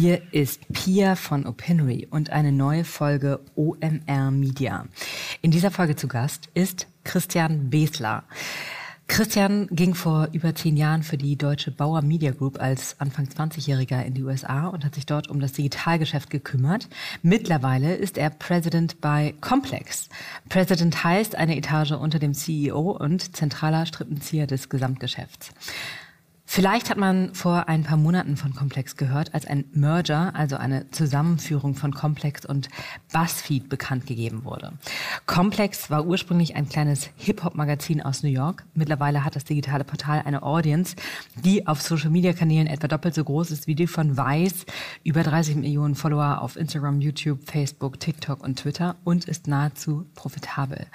Hier ist Pia von Opinory und eine neue Folge OMR Media. In dieser Folge zu Gast ist Christian Besler. Christian ging vor über zehn Jahren für die deutsche Bauer Media Group als Anfang 20-Jähriger in die USA und hat sich dort um das Digitalgeschäft gekümmert. Mittlerweile ist er President bei Complex. President heißt eine Etage unter dem CEO und zentraler Strippenzieher des Gesamtgeschäfts. Vielleicht hat man vor ein paar Monaten von Complex gehört, als ein Merger, also eine Zusammenführung von Complex und BuzzFeed bekannt gegeben wurde. Complex war ursprünglich ein kleines Hip-Hop-Magazin aus New York. Mittlerweile hat das digitale Portal eine Audience, die auf Social-Media-Kanälen etwa doppelt so groß ist wie die von Vice, über 30 Millionen Follower auf Instagram, YouTube, Facebook, TikTok und Twitter und ist nahezu profitabel.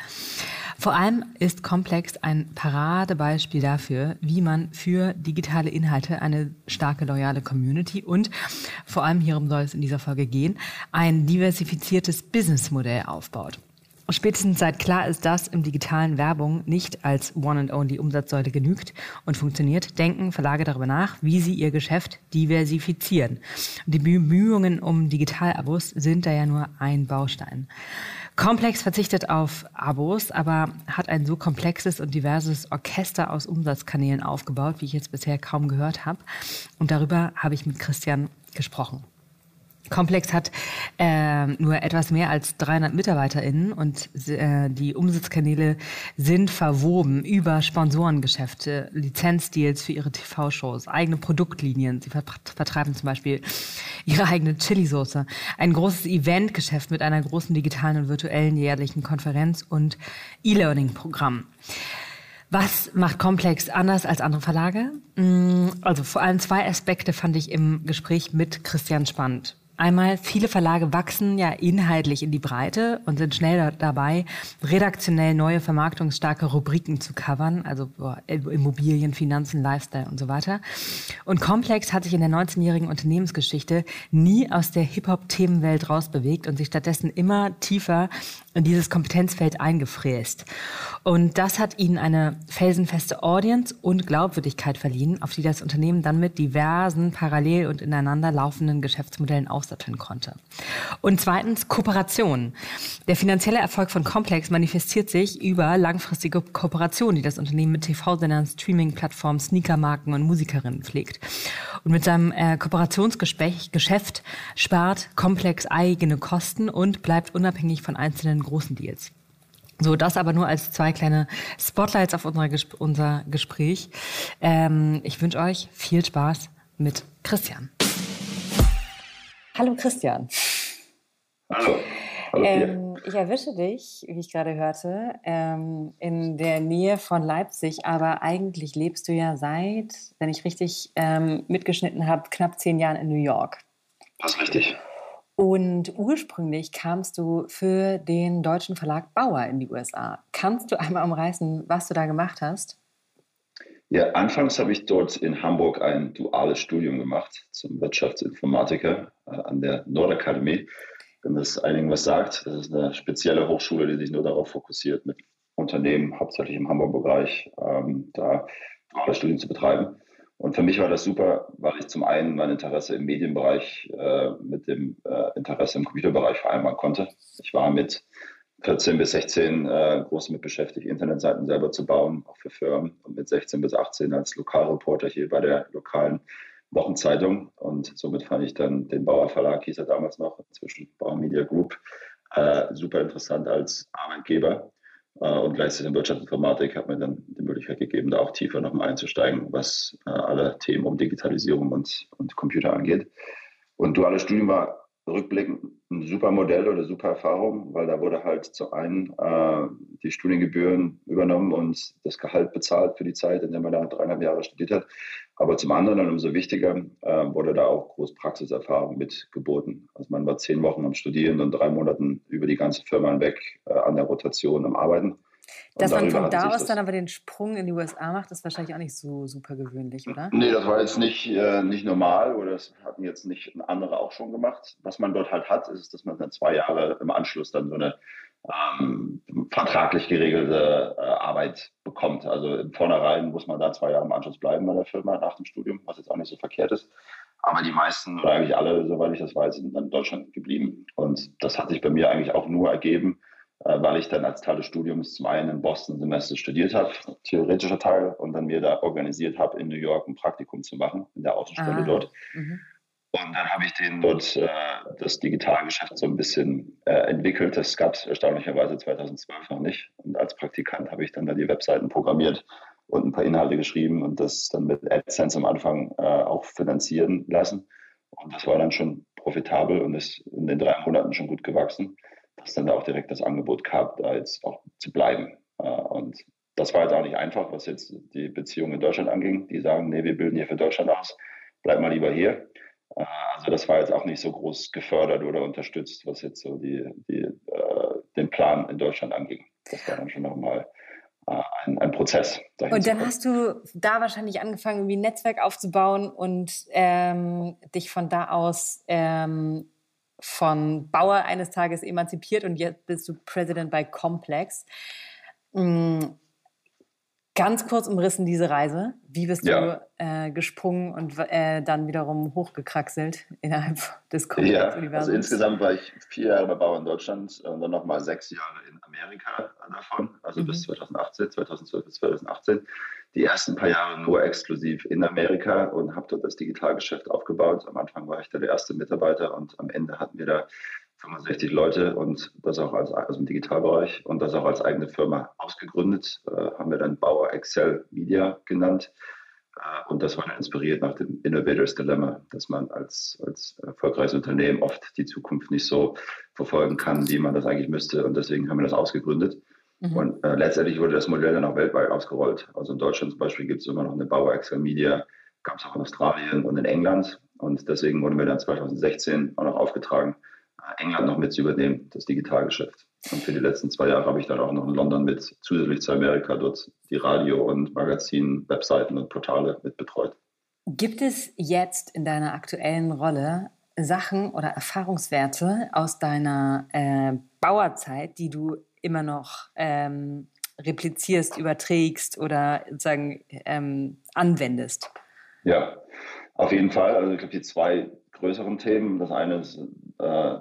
Vor allem ist Complex ein Paradebeispiel dafür, wie man für digitale Inhalte eine starke, loyale Community und vor allem hierum soll es in dieser Folge gehen, ein diversifiziertes Businessmodell aufbaut. Spätestens seit klar ist, dass im digitalen Werbung nicht als One and Only Umsatzsäule genügt und funktioniert, denken Verlage darüber nach, wie sie ihr Geschäft diversifizieren. Die Bemühungen um Digitalabos sind da ja nur ein Baustein. Complex verzichtet auf Abos, aber hat ein so komplexes und diverses Orchester aus Umsatzkanälen aufgebaut, wie ich jetzt bisher kaum gehört habe. Und darüber habe ich mit Christian gesprochen. Complex hat äh, nur etwas mehr als 300 MitarbeiterInnen und äh, die Umsatzkanäle sind verwoben über Sponsorengeschäfte, Lizenzdeals für ihre TV-Shows, eigene Produktlinien. Sie vertreiben zum Beispiel ihre eigene Chili-Soße, ein großes Eventgeschäft mit einer großen digitalen und virtuellen jährlichen Konferenz und E-Learning-Programm. Was macht Complex anders als andere Verlage? Mm, also vor allem zwei Aspekte fand ich im Gespräch mit Christian spannend. Einmal, viele Verlage wachsen ja inhaltlich in die Breite und sind schnell dabei, redaktionell neue vermarktungsstarke Rubriken zu covern, also Immobilien, Finanzen, Lifestyle und so weiter. Und Complex hat sich in der 19-jährigen Unternehmensgeschichte nie aus der Hip-Hop-Themenwelt rausbewegt und sich stattdessen immer tiefer in dieses Kompetenzfeld eingefräst. Und das hat ihnen eine felsenfeste Audience und Glaubwürdigkeit verliehen, auf die das Unternehmen dann mit diversen parallel und ineinander laufenden Geschäftsmodellen aussatteln konnte. Und zweitens Kooperation. Der finanzielle Erfolg von Complex manifestiert sich über langfristige Kooperationen, die das Unternehmen mit TV-Sendern, Streaming-Plattformen, Sneakermarken und Musikerinnen pflegt. Und mit seinem äh, Kooperationsgeschäft spart Complex eigene Kosten und bleibt unabhängig von einzelnen großen Deals. So, das aber nur als zwei kleine Spotlights auf unser, Gesp unser Gespräch. Ähm, ich wünsche euch viel Spaß mit Christian. Hallo Christian. Hallo. Hallo ähm, ich erwische dich, wie ich gerade hörte, ähm, in der Nähe von Leipzig, aber eigentlich lebst du ja seit, wenn ich richtig ähm, mitgeschnitten habe, knapp zehn Jahren in New York. Passt richtig. Und ursprünglich kamst du für den deutschen Verlag Bauer in die USA. Kannst du einmal umreißen, was du da gemacht hast? Ja, anfangs habe ich dort in Hamburg ein duales Studium gemacht zum Wirtschaftsinformatiker äh, an der Nordakademie. Wenn das einigen was sagt, das ist eine spezielle Hochschule, die sich nur darauf fokussiert, mit Unternehmen, hauptsächlich im Hamburg-Bereich, ähm, da duales Studium zu betreiben. Und für mich war das super, weil ich zum einen mein Interesse im Medienbereich äh, mit dem äh, Interesse im Computerbereich vereinbaren konnte. Ich war mit 14 bis 16 äh, groß mit beschäftigt, Internetseiten selber zu bauen, auch für Firmen. Und mit 16 bis 18 als Lokalreporter hier bei der lokalen Wochenzeitung. Und somit fand ich dann den Bauer Verlag, hieß er damals noch, inzwischen Bauer Media Group, äh, super interessant als Arbeitgeber. Äh, und gleichzeitig in Wirtschaftsinformatik hat mir dann die Möglichkeit gegeben, da auch tiefer nochmal einzusteigen, was äh, alle Themen um Digitalisierung und, und Computer angeht. Und duales Studium war rückblickend ein super Modell oder super Erfahrung, weil da wurde halt zu einen äh, die Studiengebühren übernommen und das Gehalt bezahlt für die Zeit, in der man da dreieinhalb Jahre studiert hat. Aber zum anderen und umso wichtiger äh, wurde da auch groß Praxiserfahrung mit. Also man war zehn Wochen am Studieren und drei Monaten über die ganze Firma hinweg äh, an der Rotation am Arbeiten. Dass man von da aus dann aber den Sprung in die USA macht, ist wahrscheinlich auch nicht so super gewöhnlich, oder? Nee, das war jetzt nicht, äh, nicht normal oder das hatten jetzt nicht andere auch schon gemacht. Was man dort halt hat, ist, dass man dann zwei Jahre im Anschluss dann so eine ähm, vertraglich geregelte äh, Arbeit bekommt. Also im Vornherein muss man da zwei Jahre im Anschluss bleiben bei der Firma nach dem Studium, was jetzt auch nicht so verkehrt ist. Aber die meisten, oder eigentlich alle, soweit ich das weiß, sind dann in Deutschland geblieben. Und das hat sich bei mir eigentlich auch nur ergeben, weil ich dann als Teil des Studiums zum einen in Boston ein Semester studiert habe, theoretischer Teil, und dann mir da organisiert habe, in New York ein Praktikum zu machen, in der Außenstelle ah. dort. Mhm. Und dann habe ich den dort äh, das Digitalgeschäft so ein bisschen äh, entwickelt. Das gab es erstaunlicherweise 2012 noch nicht. Und als Praktikant habe ich dann da die Webseiten programmiert und ein paar Inhalte geschrieben und das dann mit AdSense am Anfang äh, auch finanzieren lassen. Und das war dann schon profitabel und ist in den drei Monaten schon gut gewachsen, dass dann da auch direkt das Angebot gab, da jetzt auch zu bleiben. Äh, und das war jetzt auch nicht einfach, was jetzt die Beziehung in Deutschland anging. Die sagen, nee, wir bilden hier für Deutschland aus, bleib mal lieber hier. Äh, also das war jetzt auch nicht so groß gefördert oder unterstützt, was jetzt so die, die, äh, den Plan in Deutschland anging. Das war dann schon nochmal ein, ein Prozess. Und dann hast du da wahrscheinlich angefangen, irgendwie ein Netzwerk aufzubauen und ähm, dich von da aus ähm, von Bauer eines Tages emanzipiert und jetzt bist du President bei Complex. Ganz kurz umrissen diese Reise. Wie bist ja. du äh, gesprungen und äh, dann wiederum hochgekraxelt innerhalb des Komplex-Universums? Ja, also insgesamt war ich vier Jahre bei Bauer in Deutschland und dann nochmal sechs Jahre in Amerika davon, also mhm. bis 2018, 2012 bis 2018. Die ersten paar Jahre nur exklusiv in Amerika und habe dort das Digitalgeschäft aufgebaut. Am Anfang war ich da der erste Mitarbeiter und am Ende hatten wir da 65 Leute und das auch als also im Digitalbereich und das auch als eigene Firma ausgegründet, äh, haben wir dann Bauer Excel Media genannt. Äh, und das war dann inspiriert nach dem Innovators Dilemma, dass man als, als erfolgreiches Unternehmen oft die Zukunft nicht so verfolgen kann, wie man das eigentlich müsste. Und deswegen haben wir das ausgegründet. Mhm. Und äh, letztendlich wurde das Modell dann auch weltweit ausgerollt. Also in Deutschland zum Beispiel gibt es immer noch eine Bauer Excel Media, gab es auch in Australien und in England. Und deswegen wurden wir dann 2016 auch noch aufgetragen, England noch mit zu übernehmen, das Digitalgeschäft. Und für die letzten zwei Jahre habe ich dann auch noch in London mit zusätzlich zu Amerika dort die Radio- und Magazin, Webseiten und Portale mit betreut. Gibt es jetzt in deiner aktuellen Rolle Sachen oder Erfahrungswerte aus deiner äh, Bauerzeit, die du immer noch ähm, replizierst, überträgst oder sozusagen ähm, anwendest? Ja, auf jeden Fall. Also ich glaube, die zwei größeren Themen. Das eine ist äh,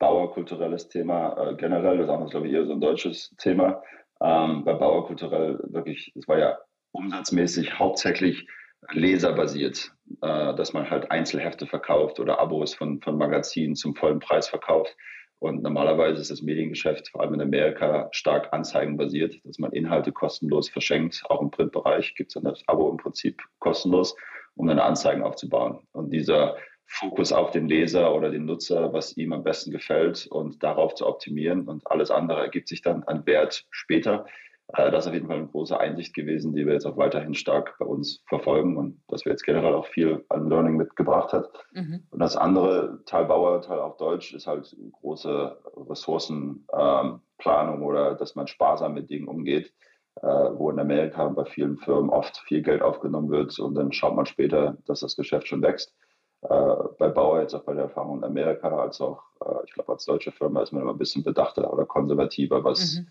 Bauerkulturelles Thema äh, generell, das ist, glaube ich, eher so ein deutsches Thema. Ähm, bei Bauerkulturell wirklich, es war ja umsatzmäßig hauptsächlich leserbasiert, äh, dass man halt Einzelhefte verkauft oder Abos von, von Magazinen zum vollen Preis verkauft. Und normalerweise ist das Mediengeschäft, vor allem in Amerika, stark anzeigenbasiert, dass man Inhalte kostenlos verschenkt. Auch im Printbereich gibt es dann das Abo im Prinzip kostenlos, um dann Anzeigen aufzubauen. Und dieser Fokus auf den Leser oder den Nutzer, was ihm am besten gefällt und darauf zu optimieren und alles andere ergibt sich dann an Wert später. Äh, das ist auf jeden Fall eine große Einsicht gewesen, die wir jetzt auch weiterhin stark bei uns verfolgen und das wir jetzt generell auch viel an Learning mitgebracht hat. Mhm. Und das andere, Teil Bauer, Teil auf Deutsch, ist halt große Ressourcenplanung ähm, oder dass man sparsam mit Dingen umgeht, äh, wo in Amerika bei vielen Firmen oft viel Geld aufgenommen wird und dann schaut man später, dass das Geschäft schon wächst bei Bauer, jetzt auch bei der Erfahrung in Amerika, als auch, äh, ich glaube, als deutsche Firma ist man immer ein bisschen bedachter oder konservativer, was mhm.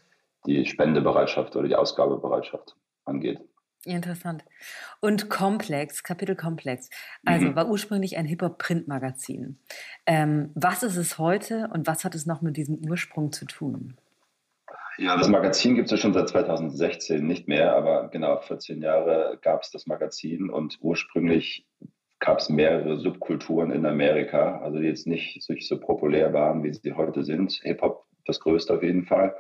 die Spendebereitschaft oder die Ausgabebereitschaft angeht. Interessant. Und Komplex, Kapitel Komplex, also mhm. war ursprünglich ein Hip-Hop-Print-Magazin. Ähm, was ist es heute und was hat es noch mit diesem Ursprung zu tun? Ja, das Magazin gibt es ja schon seit 2016 nicht mehr, aber genau 14 Jahre gab es das Magazin und ursprünglich gab es mehrere Subkulturen in Amerika, also die jetzt nicht so populär waren, wie sie heute sind. Hip-Hop das größte auf jeden Fall,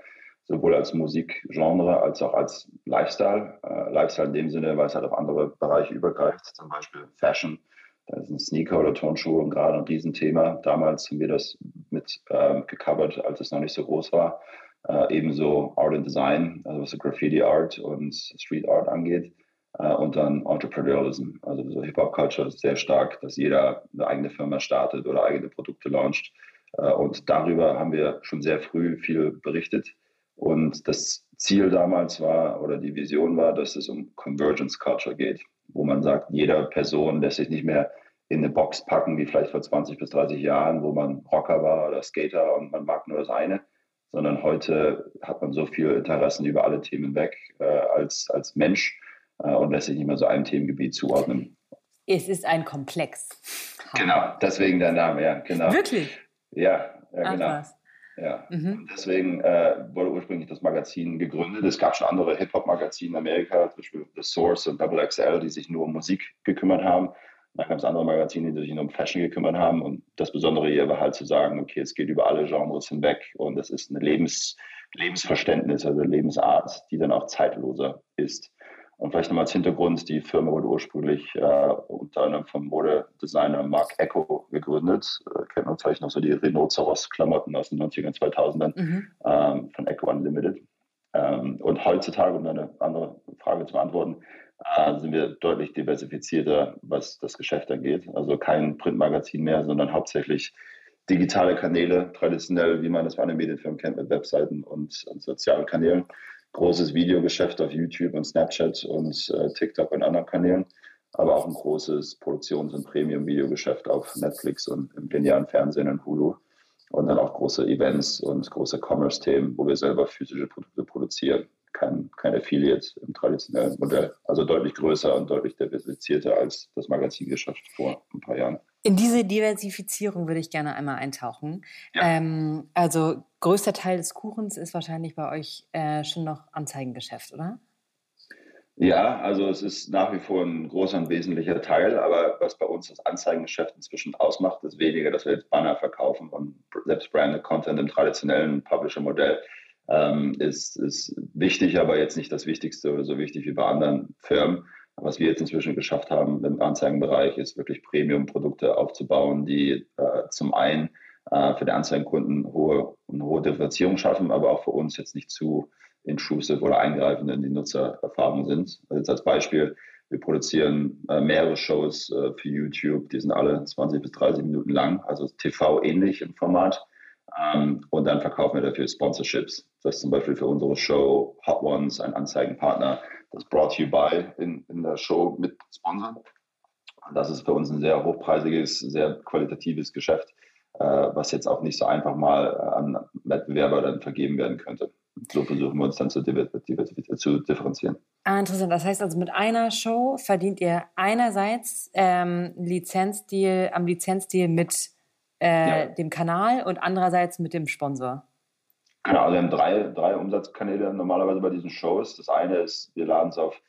sowohl als Musikgenre als auch als Lifestyle. Äh, Lifestyle in dem Sinne, weil es halt auf andere Bereiche übergreift, zum Beispiel Fashion. Da sind Sneaker oder Turnschuhe gerade ein Riesenthema. Damals haben wir das mit ähm, gecovert, als es noch nicht so groß war. Äh, ebenso Art and Design, also was so Graffiti Art und Street Art angeht. Äh, und dann Entrepreneurialism, also so Hip-Hop-Culture ist sehr stark, dass jeder eine eigene Firma startet oder eigene Produkte launcht. Äh, und darüber haben wir schon sehr früh viel berichtet. Und das Ziel damals war oder die Vision war, dass es um Convergence Culture geht, wo man sagt, jeder Person lässt sich nicht mehr in eine Box packen, wie vielleicht vor 20 bis 30 Jahren, wo man Rocker war oder Skater und man mag nur das eine, sondern heute hat man so viele Interessen über alle Themen weg äh, als, als Mensch äh, und lässt sich nicht mehr so einem Themengebiet zuordnen. Es ist ein Komplex. Genau, deswegen der Name, ja, genau. Wirklich? Ja, ja Ach, genau. Was. Ja. Mhm. Und deswegen äh, wurde ursprünglich das Magazin gegründet. Es gab schon andere Hip-Hop-Magazine in Amerika, zum Beispiel The Source und Double XL, die sich nur um Musik gekümmert haben. Dann gab es andere Magazine, die sich nur um Fashion gekümmert haben. Und das Besondere hier war halt zu sagen, okay, es geht über alle Genres hinweg und es ist ein Lebens, Lebensverständnis, also Lebensart, die dann auch zeitloser ist. Und vielleicht nochmal als Hintergrund, die Firma wurde ursprünglich äh, unter anderem vom Modedesigner Mark Echo gegründet. Äh, kennt man vielleicht noch so die Rhinoceros-Klamotten aus den 90ern, 2000ern mhm. ähm, von Echo Unlimited. Ähm, und heutzutage, um eine andere Frage zu beantworten, äh, sind wir deutlich diversifizierter, was das Geschäft angeht. Also kein Printmagazin mehr, sondern hauptsächlich digitale Kanäle, traditionell, wie man das bei einer Medienfirma kennt, mit Webseiten und, und sozialen Kanälen großes Videogeschäft auf YouTube und Snapchat und äh, TikTok und anderen Kanälen, aber auch ein großes Produktions- und Premium-Videogeschäft auf Netflix und im genialen Fernsehen und Hulu. Und dann auch große Events und große Commerce-Themen, wo wir selber physische Produkte produzieren. Kein, kein Affiliate im traditionellen Modell. Also deutlich größer und deutlich diversifizierter als das Magazingeschäft vor ein paar Jahren. In diese Diversifizierung würde ich gerne einmal eintauchen. Ja. Ähm, also größter Teil des Kuchens ist wahrscheinlich bei euch äh, schon noch Anzeigengeschäft, oder? Ja, also es ist nach wie vor ein großer und wesentlicher Teil, aber was bei uns das Anzeigengeschäft inzwischen ausmacht, ist weniger, dass wir jetzt Banner verkaufen und selbst branded Content im traditionellen Publisher-Modell ähm, ist, ist wichtig, aber jetzt nicht das Wichtigste oder so wichtig wie bei anderen Firmen. Was wir jetzt inzwischen geschafft haben im Anzeigenbereich, ist wirklich Premium-Produkte aufzubauen, die äh, zum einen äh, für die Anzeigenkunden hohe, eine hohe Differenzierung schaffen, aber auch für uns jetzt nicht zu intrusive oder eingreifend in die Nutzererfahrung sind. Also jetzt als Beispiel, wir produzieren äh, mehrere Shows äh, für YouTube, die sind alle 20 bis 30 Minuten lang, also TV-ähnlich im Format. Ähm, und dann verkaufen wir dafür Sponsorships. Das ist zum Beispiel für unsere Show Hot Ones ein Anzeigenpartner, das Brought You By in, in der Show mit sponsern. Das ist für uns ein sehr hochpreisiges, sehr qualitatives Geschäft, äh, was jetzt auch nicht so einfach mal an Wettbewerber dann vergeben werden könnte. So versuchen wir uns dann zu, zu differenzieren. Ah, interessant. Das heißt also, mit einer Show verdient ihr einerseits ähm, Lizenzdeal, am Lizenzdeal mit äh, ja. dem Kanal und andererseits mit dem Sponsor. Genau, also wir haben drei, drei Umsatzkanäle normalerweise bei diesen Shows. Das eine ist, wir laden es auf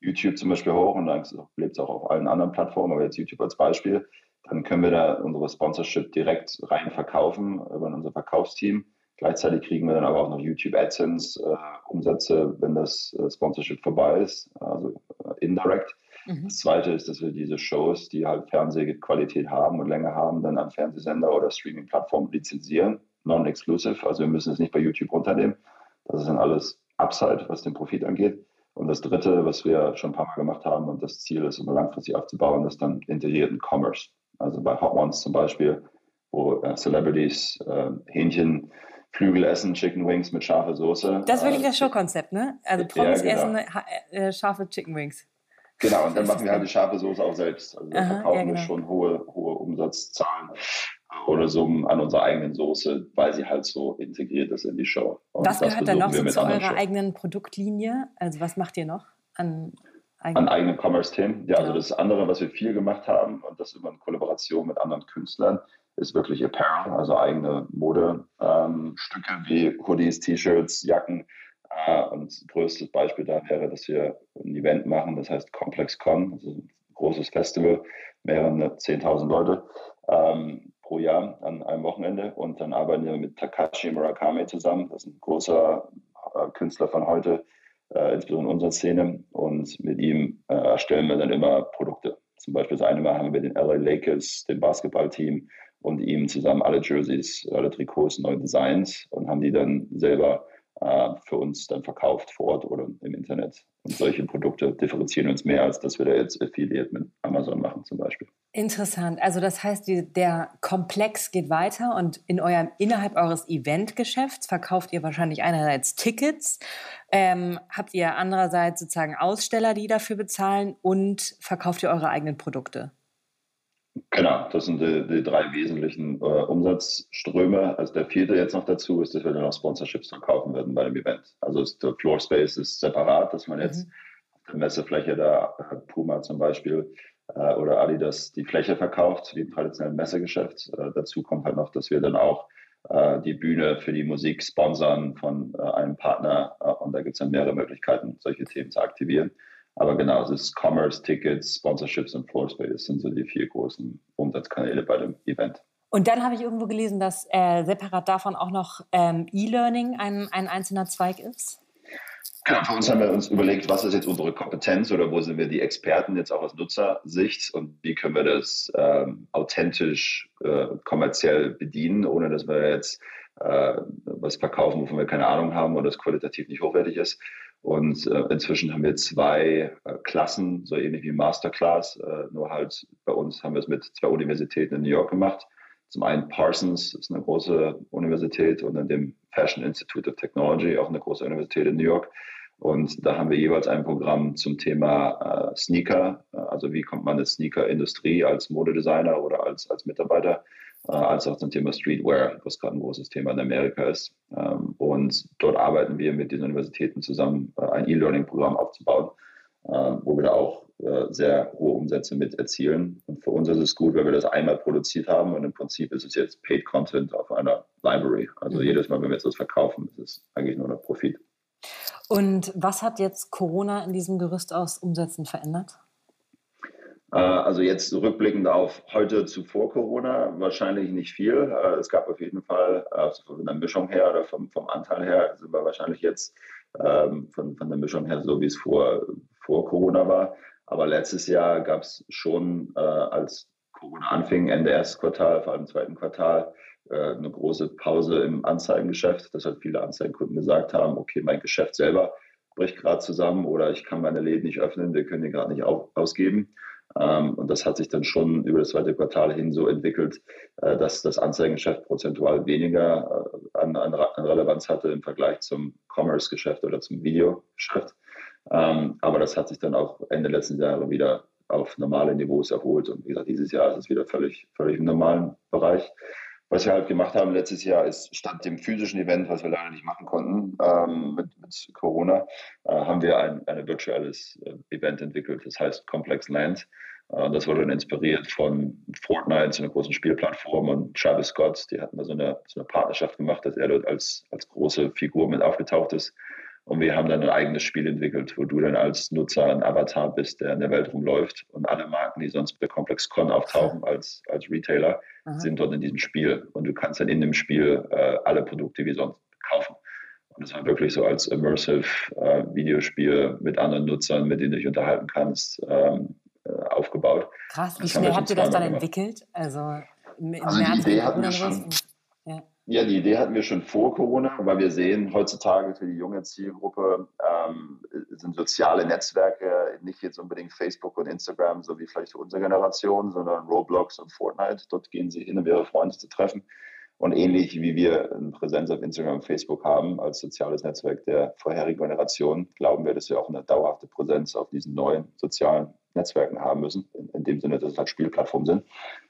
YouTube zum Beispiel hoch und dann lebt es auch auf allen anderen Plattformen, aber jetzt YouTube als Beispiel. Dann können wir da unsere Sponsorship direkt rein verkaufen über unser Verkaufsteam. Gleichzeitig kriegen wir dann aber auch noch YouTube AdSense äh, Umsätze, wenn das äh, Sponsorship vorbei ist, also äh, indirect. Mhm. Das zweite ist, dass wir diese Shows, die halt Fernsehqualität haben und Länge haben, dann an Fernsehsender oder Streaming-Plattformen lizenzieren non-exclusive, also wir müssen es nicht bei YouTube runternehmen. Das ist dann alles Upside, was den Profit angeht. Und das Dritte, was wir schon ein paar Mal gemacht haben und das Ziel ist, um langfristig aufzubauen, ist dann integrierten Commerce. Also bei Hot Ones zum Beispiel, wo äh, Celebrities äh, Hähnchen, Flügel essen, Chicken Wings mit scharfer Soße. Das ist wirklich äh, das Showkonzept, ne? Also Promis ja, genau. essen äh, scharfe Chicken Wings. Genau, und dann machen wir halt die scharfe Soße auch selbst. Also da verkaufen ja, genau. wir schon hohe, hohe Umsatzzahlen oder so an unserer eigenen Soße, weil sie halt so integriert ist in die Show. Und was gehört dann noch so zu eurer Show. eigenen Produktlinie? Also was macht ihr noch an eigenen, an eigenen Commerce-Themen? Ja, also das andere, was wir viel gemacht haben und das immer in Kollaboration mit anderen Künstlern, ist wirklich Apparel, also eigene Modestücke ähm, wie Hoodies, T-Shirts, Jacken. Äh, und größtes Beispiel da wäre, dass wir ein Event machen, das heißt ComplexCon, also ein großes Festival, mehrere 10.000 Leute. Ähm, pro Jahr an einem Wochenende. Und dann arbeiten wir mit Takashi Murakami zusammen. Das ist ein großer äh, Künstler von heute, äh, insbesondere in unserer Szene. Und mit ihm äh, erstellen wir dann immer Produkte. Zum Beispiel das eine Mal haben wir den LA Lakers, dem Basketballteam, und ihm zusammen alle Jerseys, alle Trikots neu designt und haben die dann selber äh, für uns dann verkauft vor Ort oder im Internet. Und solche Produkte differenzieren uns mehr, als dass wir da jetzt Affiliate mit Amazon machen zum Beispiel. Interessant. Also das heißt, die, der Komplex geht weiter und in eurem, innerhalb eures Eventgeschäfts verkauft ihr wahrscheinlich einerseits Tickets, ähm, habt ihr andererseits sozusagen Aussteller, die dafür bezahlen und verkauft ihr eure eigenen Produkte? Genau, das sind die, die drei wesentlichen äh, Umsatzströme. Also der vierte jetzt noch dazu ist, dass wir dann auch Sponsorships verkaufen werden bei dem Event. Also ist, der Floor Space ist separat, dass man jetzt mhm. auf der Messefläche da Puma zum Beispiel äh, oder Adidas die Fläche verkauft, wie im traditionellen Messegeschäft. Äh, dazu kommt halt noch, dass wir dann auch äh, die Bühne für die Musik sponsern von äh, einem Partner äh, und da gibt es dann mehrere Möglichkeiten, solche Themen zu aktivieren. Aber genau, es ist Commerce, Tickets, Sponsorships und Floorspace. Das sind so die vier großen Umsatzkanäle bei dem Event. Und dann habe ich irgendwo gelesen, dass äh, separat davon auch noch ähm, E-Learning ein, ein einzelner Zweig ist. Genau, für uns haben wir uns überlegt, was ist jetzt unsere Kompetenz oder wo sind wir die Experten jetzt auch aus Nutzersicht und wie können wir das ähm, authentisch äh, kommerziell bedienen, ohne dass wir jetzt äh, was verkaufen, wovon wir keine Ahnung haben oder das qualitativ nicht hochwertig ist. Und äh, inzwischen haben wir zwei äh, Klassen, so ähnlich wie Masterclass, äh, nur halt bei uns haben wir es mit zwei Universitäten in New York gemacht. Zum einen Parsons ist eine große Universität und dann dem Fashion Institute of Technology, auch eine große Universität in New York. Und da haben wir jeweils ein Programm zum Thema äh, Sneaker, äh, also wie kommt man in Sneaker-Industrie als Modedesigner oder als, als Mitarbeiter, als auch zum Thema Streetwear, was gerade ein großes Thema in Amerika ist. Ähm, und dort arbeiten wir mit den Universitäten zusammen, äh, ein E-Learning-Programm aufzubauen, äh, wo wir da auch äh, sehr hohe Umsätze mit erzielen. Und für uns ist es gut, weil wir das einmal produziert haben und im Prinzip ist es jetzt Paid Content auf einer Library. Also mhm. jedes Mal, wenn wir jetzt was verkaufen, ist es eigentlich nur noch Profit. Und was hat jetzt Corona in diesem Gerüst aus Umsätzen verändert? Äh, also jetzt rückblickend auf heute zuvor Corona wahrscheinlich nicht viel. Äh, es gab auf jeden Fall also von der Mischung her oder vom, vom Anteil her sind wir wahrscheinlich jetzt ähm, von, von der Mischung her so, wie es vor, vor Corona war. Aber letztes Jahr gab es schon, äh, als Corona anfing, Ende erstes Quartal, vor allem zweiten Quartal, äh, eine große Pause im Anzeigengeschäft, dass halt viele Anzeigenkunden gesagt haben, okay, mein Geschäft selber bricht gerade zusammen oder ich kann meine Läden nicht öffnen, wir können die gerade nicht ausgeben. Ähm, und das hat sich dann schon über das zweite Quartal hin so entwickelt, äh, dass das Anzeigengeschäft prozentual weniger äh, an, an, Relevanz hatte im Vergleich zum Commerce-Geschäft oder zum Videogeschäft. Ähm, aber das hat sich dann auch Ende letzten Jahres wieder auf normale Niveaus erholt. Und wie gesagt, dieses Jahr ist es wieder völlig, völlig im normalen Bereich. Was wir halt gemacht haben letztes Jahr ist, statt dem physischen Event, was wir leider nicht machen konnten ähm, mit, mit, Corona, äh, haben wir ein, ein virtuelles äh, Event entwickelt, das heißt Complex Land. Äh, das wurde dann inspiriert von Fortnite, so einer großen Spielplattform und Travis Scott, die hatten da so eine, so eine Partnerschaft gemacht, dass er dort als, als große Figur mit aufgetaucht ist. Und wir haben dann ein eigenes Spiel entwickelt, wo du dann als Nutzer ein Avatar bist, der in der Welt rumläuft. Und alle Marken, die sonst bei ComplexCon auftauchen als, als Retailer, Aha. sind dort in diesem Spiel. Und du kannst dann in dem Spiel äh, alle Produkte wie sonst kaufen. Und das war wirklich so als immersive äh, Videospiel mit anderen Nutzern, mit denen du dich unterhalten kannst, ähm, äh, aufgebaut. Krass, wie schnell habt ihr das dann gemacht. entwickelt? Also also März die Idee hatten wir schon, ja. Ja, die Idee hatten wir schon vor Corona, weil wir sehen heutzutage für die junge Zielgruppe ähm, sind soziale Netzwerke nicht jetzt unbedingt Facebook und Instagram, so wie vielleicht unsere Generation, sondern Roblox und Fortnite. Dort gehen sie hin, um ihre Freunde zu treffen. Und ähnlich wie wir eine Präsenz auf Instagram und Facebook haben als soziales Netzwerk der vorherigen Generation, glauben wir, dass wir auch eine dauerhafte Präsenz auf diesen neuen sozialen Netzwerken haben müssen, in, in dem Sinne, dass es halt Spielplattformen sind.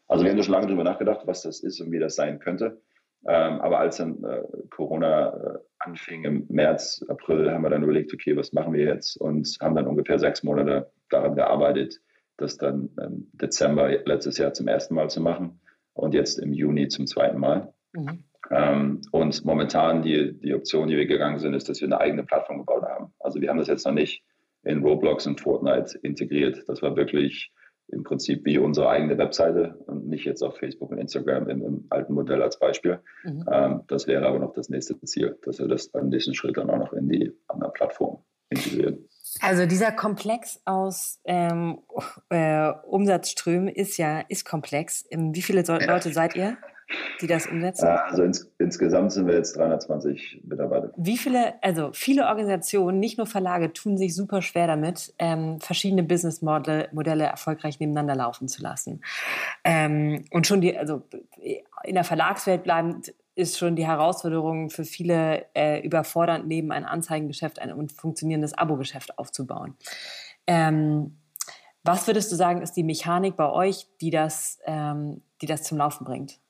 Also wir haben schon lange darüber nachgedacht, was das ist und wie das sein könnte. Ähm, aber als dann äh, Corona äh, anfing im März, April, haben wir dann überlegt, okay, was machen wir jetzt? Und haben dann ungefähr sechs Monate daran gearbeitet, das dann im Dezember letztes Jahr zum ersten Mal zu machen und jetzt im Juni zum zweiten Mal. Mhm. Ähm, und momentan die, die Option, die wir gegangen sind, ist, dass wir eine eigene Plattform gebaut haben. Also wir haben das jetzt noch nicht in Roblox und Fortnite integriert. Das war wirklich im Prinzip wie unsere eigene Webseite und nicht jetzt auf Facebook und Instagram im, im alten Modell als Beispiel. Mhm. Ähm, das wäre aber noch das nächste Ziel, dass wir das beim nächsten Schritt dann auch noch in die anderen Plattformen integrieren. Also dieser Komplex aus ähm, äh, Umsatzströmen ist ja ist komplex. Ähm, wie viele Leute seid ihr? Die das umsetzen? Also ins, insgesamt sind wir jetzt 320 Mitarbeiter. Wie viele, also viele Organisationen, nicht nur Verlage, tun sich super schwer damit, ähm, verschiedene Businessmodelle erfolgreich nebeneinander laufen zu lassen. Ähm, und schon die, also in der Verlagswelt bleiben ist schon die Herausforderung für viele äh, überfordernd, neben ein Anzeigengeschäft ein, ein funktionierendes Abo-Geschäft aufzubauen. Ähm, was würdest du sagen, ist die Mechanik bei euch, die das, ähm, die das zum Laufen bringt?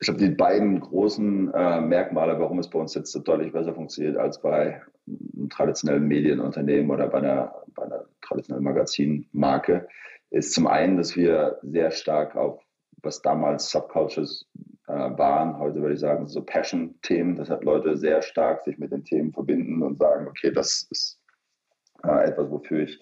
Ich glaube, die beiden großen äh, Merkmale, warum es bei uns jetzt so deutlich besser funktioniert als bei einem traditionellen Medienunternehmen oder bei einer, bei einer traditionellen Magazinmarke, ist zum einen, dass wir sehr stark auf, was damals Subcultures äh, waren, heute würde ich sagen, so Passion-Themen, dass halt Leute sehr stark sich mit den Themen verbinden und sagen, okay, das ist äh, etwas, wofür ich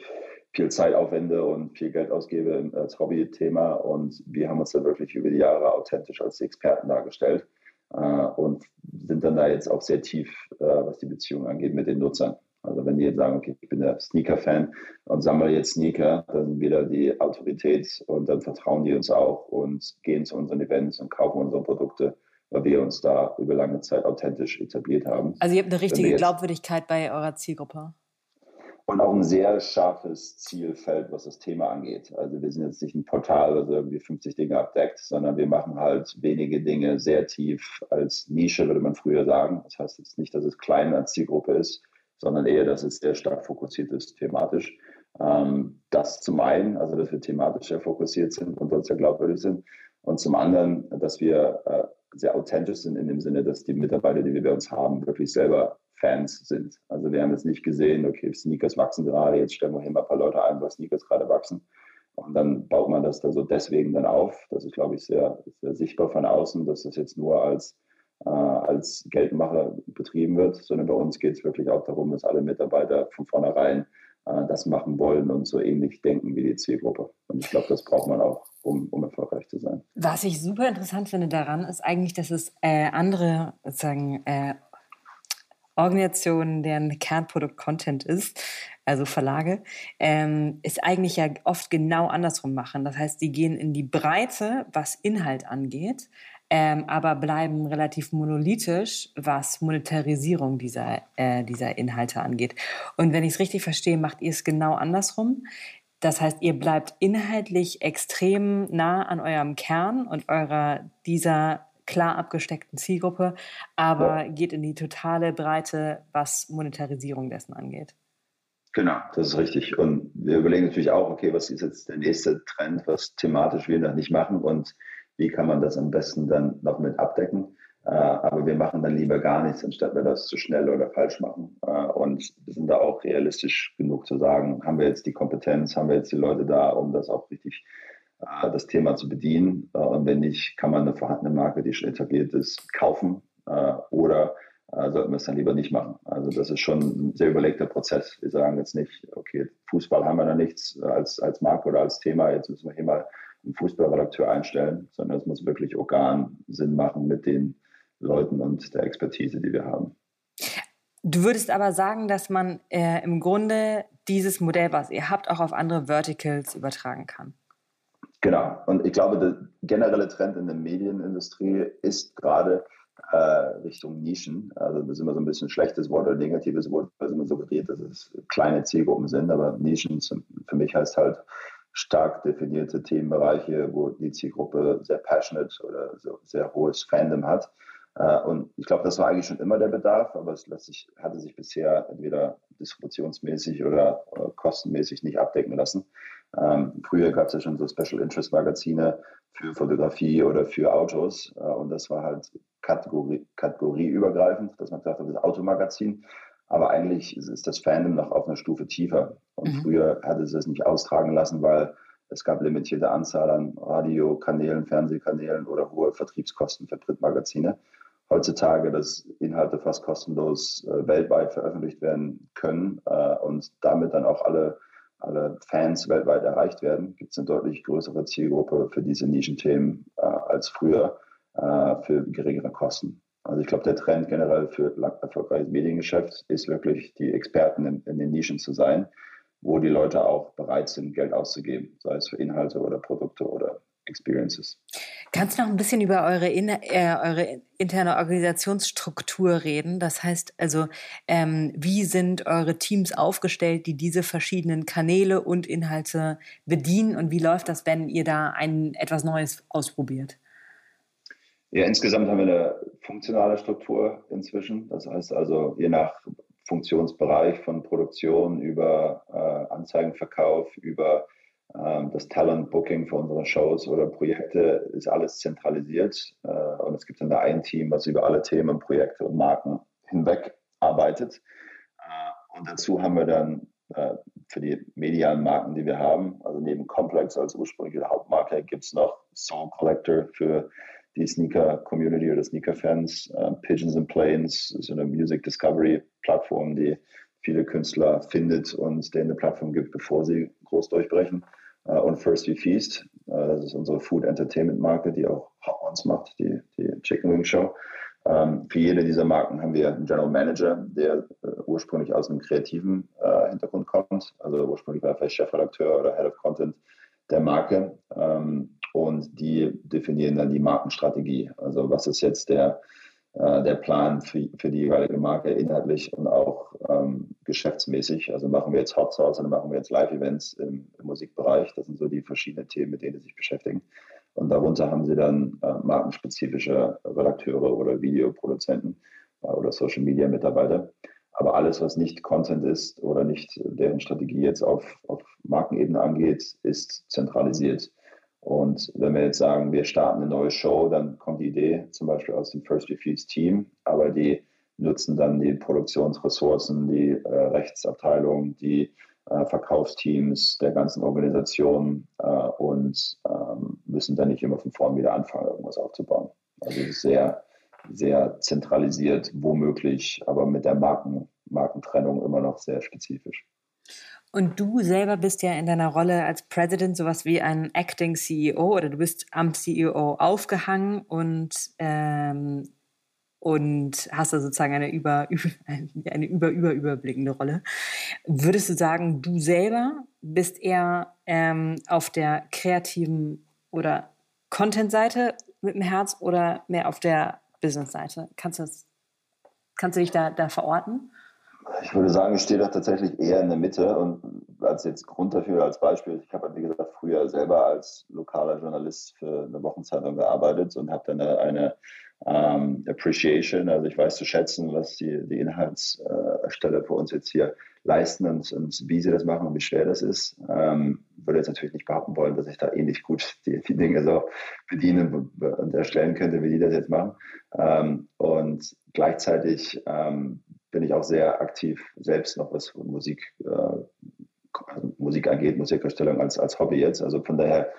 viel Zeit aufwende und viel Geld ausgebe als Hobby-Thema. Und wir haben uns da wirklich über die Jahre authentisch als Experten dargestellt äh, und sind dann da jetzt auch sehr tief, äh, was die Beziehung angeht, mit den Nutzern. Also wenn die jetzt sagen, okay, ich bin der Sneaker-Fan und sammle jetzt Sneaker, dann sind wir da die Autorität und dann vertrauen die uns auch und gehen zu unseren Events und kaufen unsere Produkte, weil wir uns da über lange Zeit authentisch etabliert haben. Also ihr habt eine richtige Glaubwürdigkeit bei eurer Zielgruppe und auch ein sehr scharfes Zielfeld, was das Thema angeht. Also wir sind jetzt nicht ein Portal, das irgendwie 50 Dinge abdeckt, sondern wir machen halt wenige Dinge sehr tief als Nische, würde man früher sagen. Das heißt jetzt nicht, dass es klein als Zielgruppe ist, sondern eher, dass es sehr stark fokussiert ist thematisch. Ähm, das zum einen, also dass wir thematisch sehr fokussiert sind und dort sehr glaubwürdig sind. Und zum anderen, dass wir äh, sehr authentisch sind in dem Sinne, dass die Mitarbeiter, die wir bei uns haben, wirklich selber Fans sind. Also wir haben jetzt nicht gesehen, okay, Sneakers wachsen gerade, jetzt stellen wir hier mal ein paar Leute ein, weil Sneakers gerade wachsen. Und dann baut man das da so deswegen dann auf. Das ist, glaube ich, sehr, sehr sichtbar von außen, dass das jetzt nur als, äh, als Geldmacher betrieben wird, sondern bei uns geht es wirklich auch darum, dass alle Mitarbeiter von vornherein äh, das machen wollen und so ähnlich denken wie die Zielgruppe. Und ich glaube, das braucht man auch, um, um erfolgreich zu sein. Was ich super interessant finde daran, ist eigentlich, dass es äh, andere sozusagen äh, Organisationen, deren Kernprodukt Content ist, also Verlage, ähm, ist eigentlich ja oft genau andersrum machen. Das heißt, die gehen in die Breite, was Inhalt angeht, ähm, aber bleiben relativ monolithisch, was Monetarisierung dieser, äh, dieser Inhalte angeht. Und wenn ich es richtig verstehe, macht ihr es genau andersrum. Das heißt, ihr bleibt inhaltlich extrem nah an eurem Kern und eurer dieser klar abgesteckten Zielgruppe, aber ja. geht in die totale Breite, was Monetarisierung dessen angeht. Genau, das ist richtig. Und wir überlegen natürlich auch, okay, was ist jetzt der nächste Trend, was thematisch wir noch nicht machen und wie kann man das am besten dann noch mit abdecken. Äh, aber wir machen dann lieber gar nichts, anstatt wir das zu schnell oder falsch machen. Äh, und wir sind da auch realistisch genug zu sagen, haben wir jetzt die Kompetenz, haben wir jetzt die Leute da, um das auch richtig äh, das Thema zu bedienen. Äh, und wenn nicht, kann man eine vorhandene Marke, die schon etabliert ist, kaufen äh, oder sollten wir es dann lieber nicht machen. Also das ist schon ein sehr überlegter Prozess. Wir sagen jetzt nicht, okay, Fußball haben wir da nichts als, als Marke oder als Thema, jetzt müssen wir hier mal einen Fußballredakteur einstellen, sondern es muss wirklich Organ Sinn machen mit den Leuten und der Expertise, die wir haben. Du würdest aber sagen, dass man äh, im Grunde dieses Modell, was ihr habt, auch auf andere Verticals übertragen kann. Genau. Und ich glaube, der generelle Trend in der Medienindustrie ist gerade äh, Richtung Nischen. Also das ist immer so ein bisschen ein schlechtes Wort oder negatives Wort, weil es immer suggeriert, dass es kleine Zielgruppen sind. Aber Nischen für mich heißt halt stark definierte Themenbereiche, wo die Zielgruppe sehr passionate oder so sehr hohes Fandom hat. Äh, und ich glaube, das war eigentlich schon immer der Bedarf, aber es sich, hatte sich bisher entweder distributionsmäßig oder, oder kostenmäßig nicht abdecken lassen. Ähm, früher gab es ja schon so Special Interest Magazine für Fotografie oder für Autos äh, und das war halt Kategorie, kategorieübergreifend, dass man gesagt hat, das Automagazin. Aber eigentlich ist das Fandom noch auf einer Stufe tiefer. Und mhm. früher hatte es es nicht austragen lassen, weil es gab limitierte Anzahl an Radiokanälen, Fernsehkanälen oder hohe Vertriebskosten für Printmagazine. Heutzutage, dass Inhalte fast kostenlos äh, weltweit veröffentlicht werden können äh, und damit dann auch alle alle Fans weltweit erreicht werden, gibt es eine deutlich größere Zielgruppe für diese Nischenthemen äh, als früher äh, für geringere Kosten. Also ich glaube, der Trend generell für erfolgreiches Mediengeschäft ist wirklich, die Experten in, in den Nischen zu sein, wo die Leute auch bereit sind, Geld auszugeben, sei es für Inhalte oder Produkte oder Experiences. Kannst du noch ein bisschen über eure, in, äh, eure interne Organisationsstruktur reden? Das heißt also, ähm, wie sind eure Teams aufgestellt, die diese verschiedenen Kanäle und Inhalte bedienen und wie läuft das, wenn ihr da ein etwas Neues ausprobiert? Ja, insgesamt haben wir eine funktionale Struktur inzwischen. Das heißt also, je nach Funktionsbereich von Produktion über äh, Anzeigenverkauf, über das Talent Booking für unsere Shows oder Projekte ist alles zentralisiert. Äh, und es gibt dann da ein Team, was über alle Themen, Projekte und Marken hinweg arbeitet. Äh, und dazu haben wir dann äh, für die medialen Marken, die wir haben. Also neben Complex als ursprüngliche Hauptmarke gibt es noch Soul Collector für die Sneaker-Community oder Sneaker-Fans. Pigeons and Planes so eine Music Discovery-Plattform, die viele Künstler findet und denen eine Plattform gibt, bevor sie groß durchbrechen. Uh, und First We Feast, uh, das ist unsere Food Entertainment Marke, die auch Hot Ones macht, die, die Chicken Wing Show. Ähm, für jede dieser Marken haben wir einen General Manager, der äh, ursprünglich aus einem kreativen äh, Hintergrund kommt. Also ursprünglich war er vielleicht Chefredakteur oder Head of Content der Marke. Ähm, und die definieren dann die Markenstrategie. Also was ist jetzt der, äh, der Plan für, für die jeweilige Marke inhaltlich und auch ähm, geschäftsmäßig. Also machen wir jetzt Hot Sauce oder machen wir jetzt Live-Events im, im Musikbereich. Das sind so die verschiedenen Themen, mit denen sie sich beschäftigen. Und darunter haben sie dann äh, markenspezifische Redakteure oder Videoproduzenten äh, oder Social Media Mitarbeiter. Aber alles, was nicht Content ist oder nicht deren Strategie jetzt auf, auf Markenebene angeht, ist zentralisiert. Und wenn wir jetzt sagen, wir starten eine neue Show, dann kommt die Idee zum Beispiel aus dem First Refuse Team, aber die nutzen dann die Produktionsressourcen, die äh, Rechtsabteilung, die äh, Verkaufsteams der ganzen Organisation äh, und ähm, müssen dann nicht immer von vorn wieder anfangen, irgendwas aufzubauen. Also es ist sehr, sehr zentralisiert, womöglich, aber mit der Marken, Markentrennung immer noch sehr spezifisch. Und du selber bist ja in deiner Rolle als President sowas wie ein Acting CEO oder du bist am CEO aufgehangen und ähm, und hast da sozusagen eine über, über eine über über überblickende Rolle. Würdest du sagen, du selber bist eher ähm, auf der kreativen oder Content-Seite mit dem Herz oder mehr auf der Business-Seite? Kannst du kannst du dich da, da verorten? Ich würde sagen, ich stehe da tatsächlich eher in der Mitte und als jetzt Grund dafür, als Beispiel, ich habe, wie gesagt, früher selber als lokaler Journalist für eine Wochenzeitung gearbeitet und habe dann eine, eine ähm, Appreciation, also ich weiß zu schätzen, was die, die Inhaltsersteller für uns jetzt hier leisten und, und, wie sie das machen und wie schwer das ist. Ähm, würde jetzt natürlich nicht behaupten wollen, dass ich da ähnlich gut die, die Dinge so bedienen und erstellen könnte, wie die das jetzt machen. Ähm, und gleichzeitig ähm, bin ich auch sehr aktiv selbst noch, was Musik, äh, Musik angeht, Musikerstellung als, als Hobby jetzt. Also von daher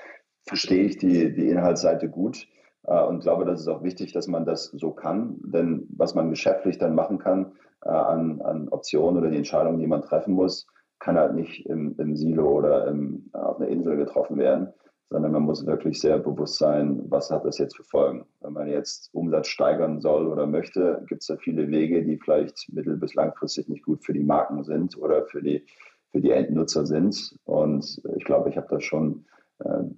verstehe ich die, die Inhaltsseite gut und glaube, das ist auch wichtig, dass man das so kann. Denn was man geschäftlich dann machen kann äh, an, an Optionen oder die Entscheidungen, die man treffen muss, kann halt nicht im, im Silo oder im, auf einer Insel getroffen werden, sondern man muss wirklich sehr bewusst sein, was hat das jetzt für Folgen. Wenn man jetzt Umsatz steigern soll oder möchte, gibt es da viele Wege, die vielleicht mittel- bis langfristig nicht gut für die Marken sind oder für die, für die Endnutzer sind. Und ich glaube, ich habe da schon äh,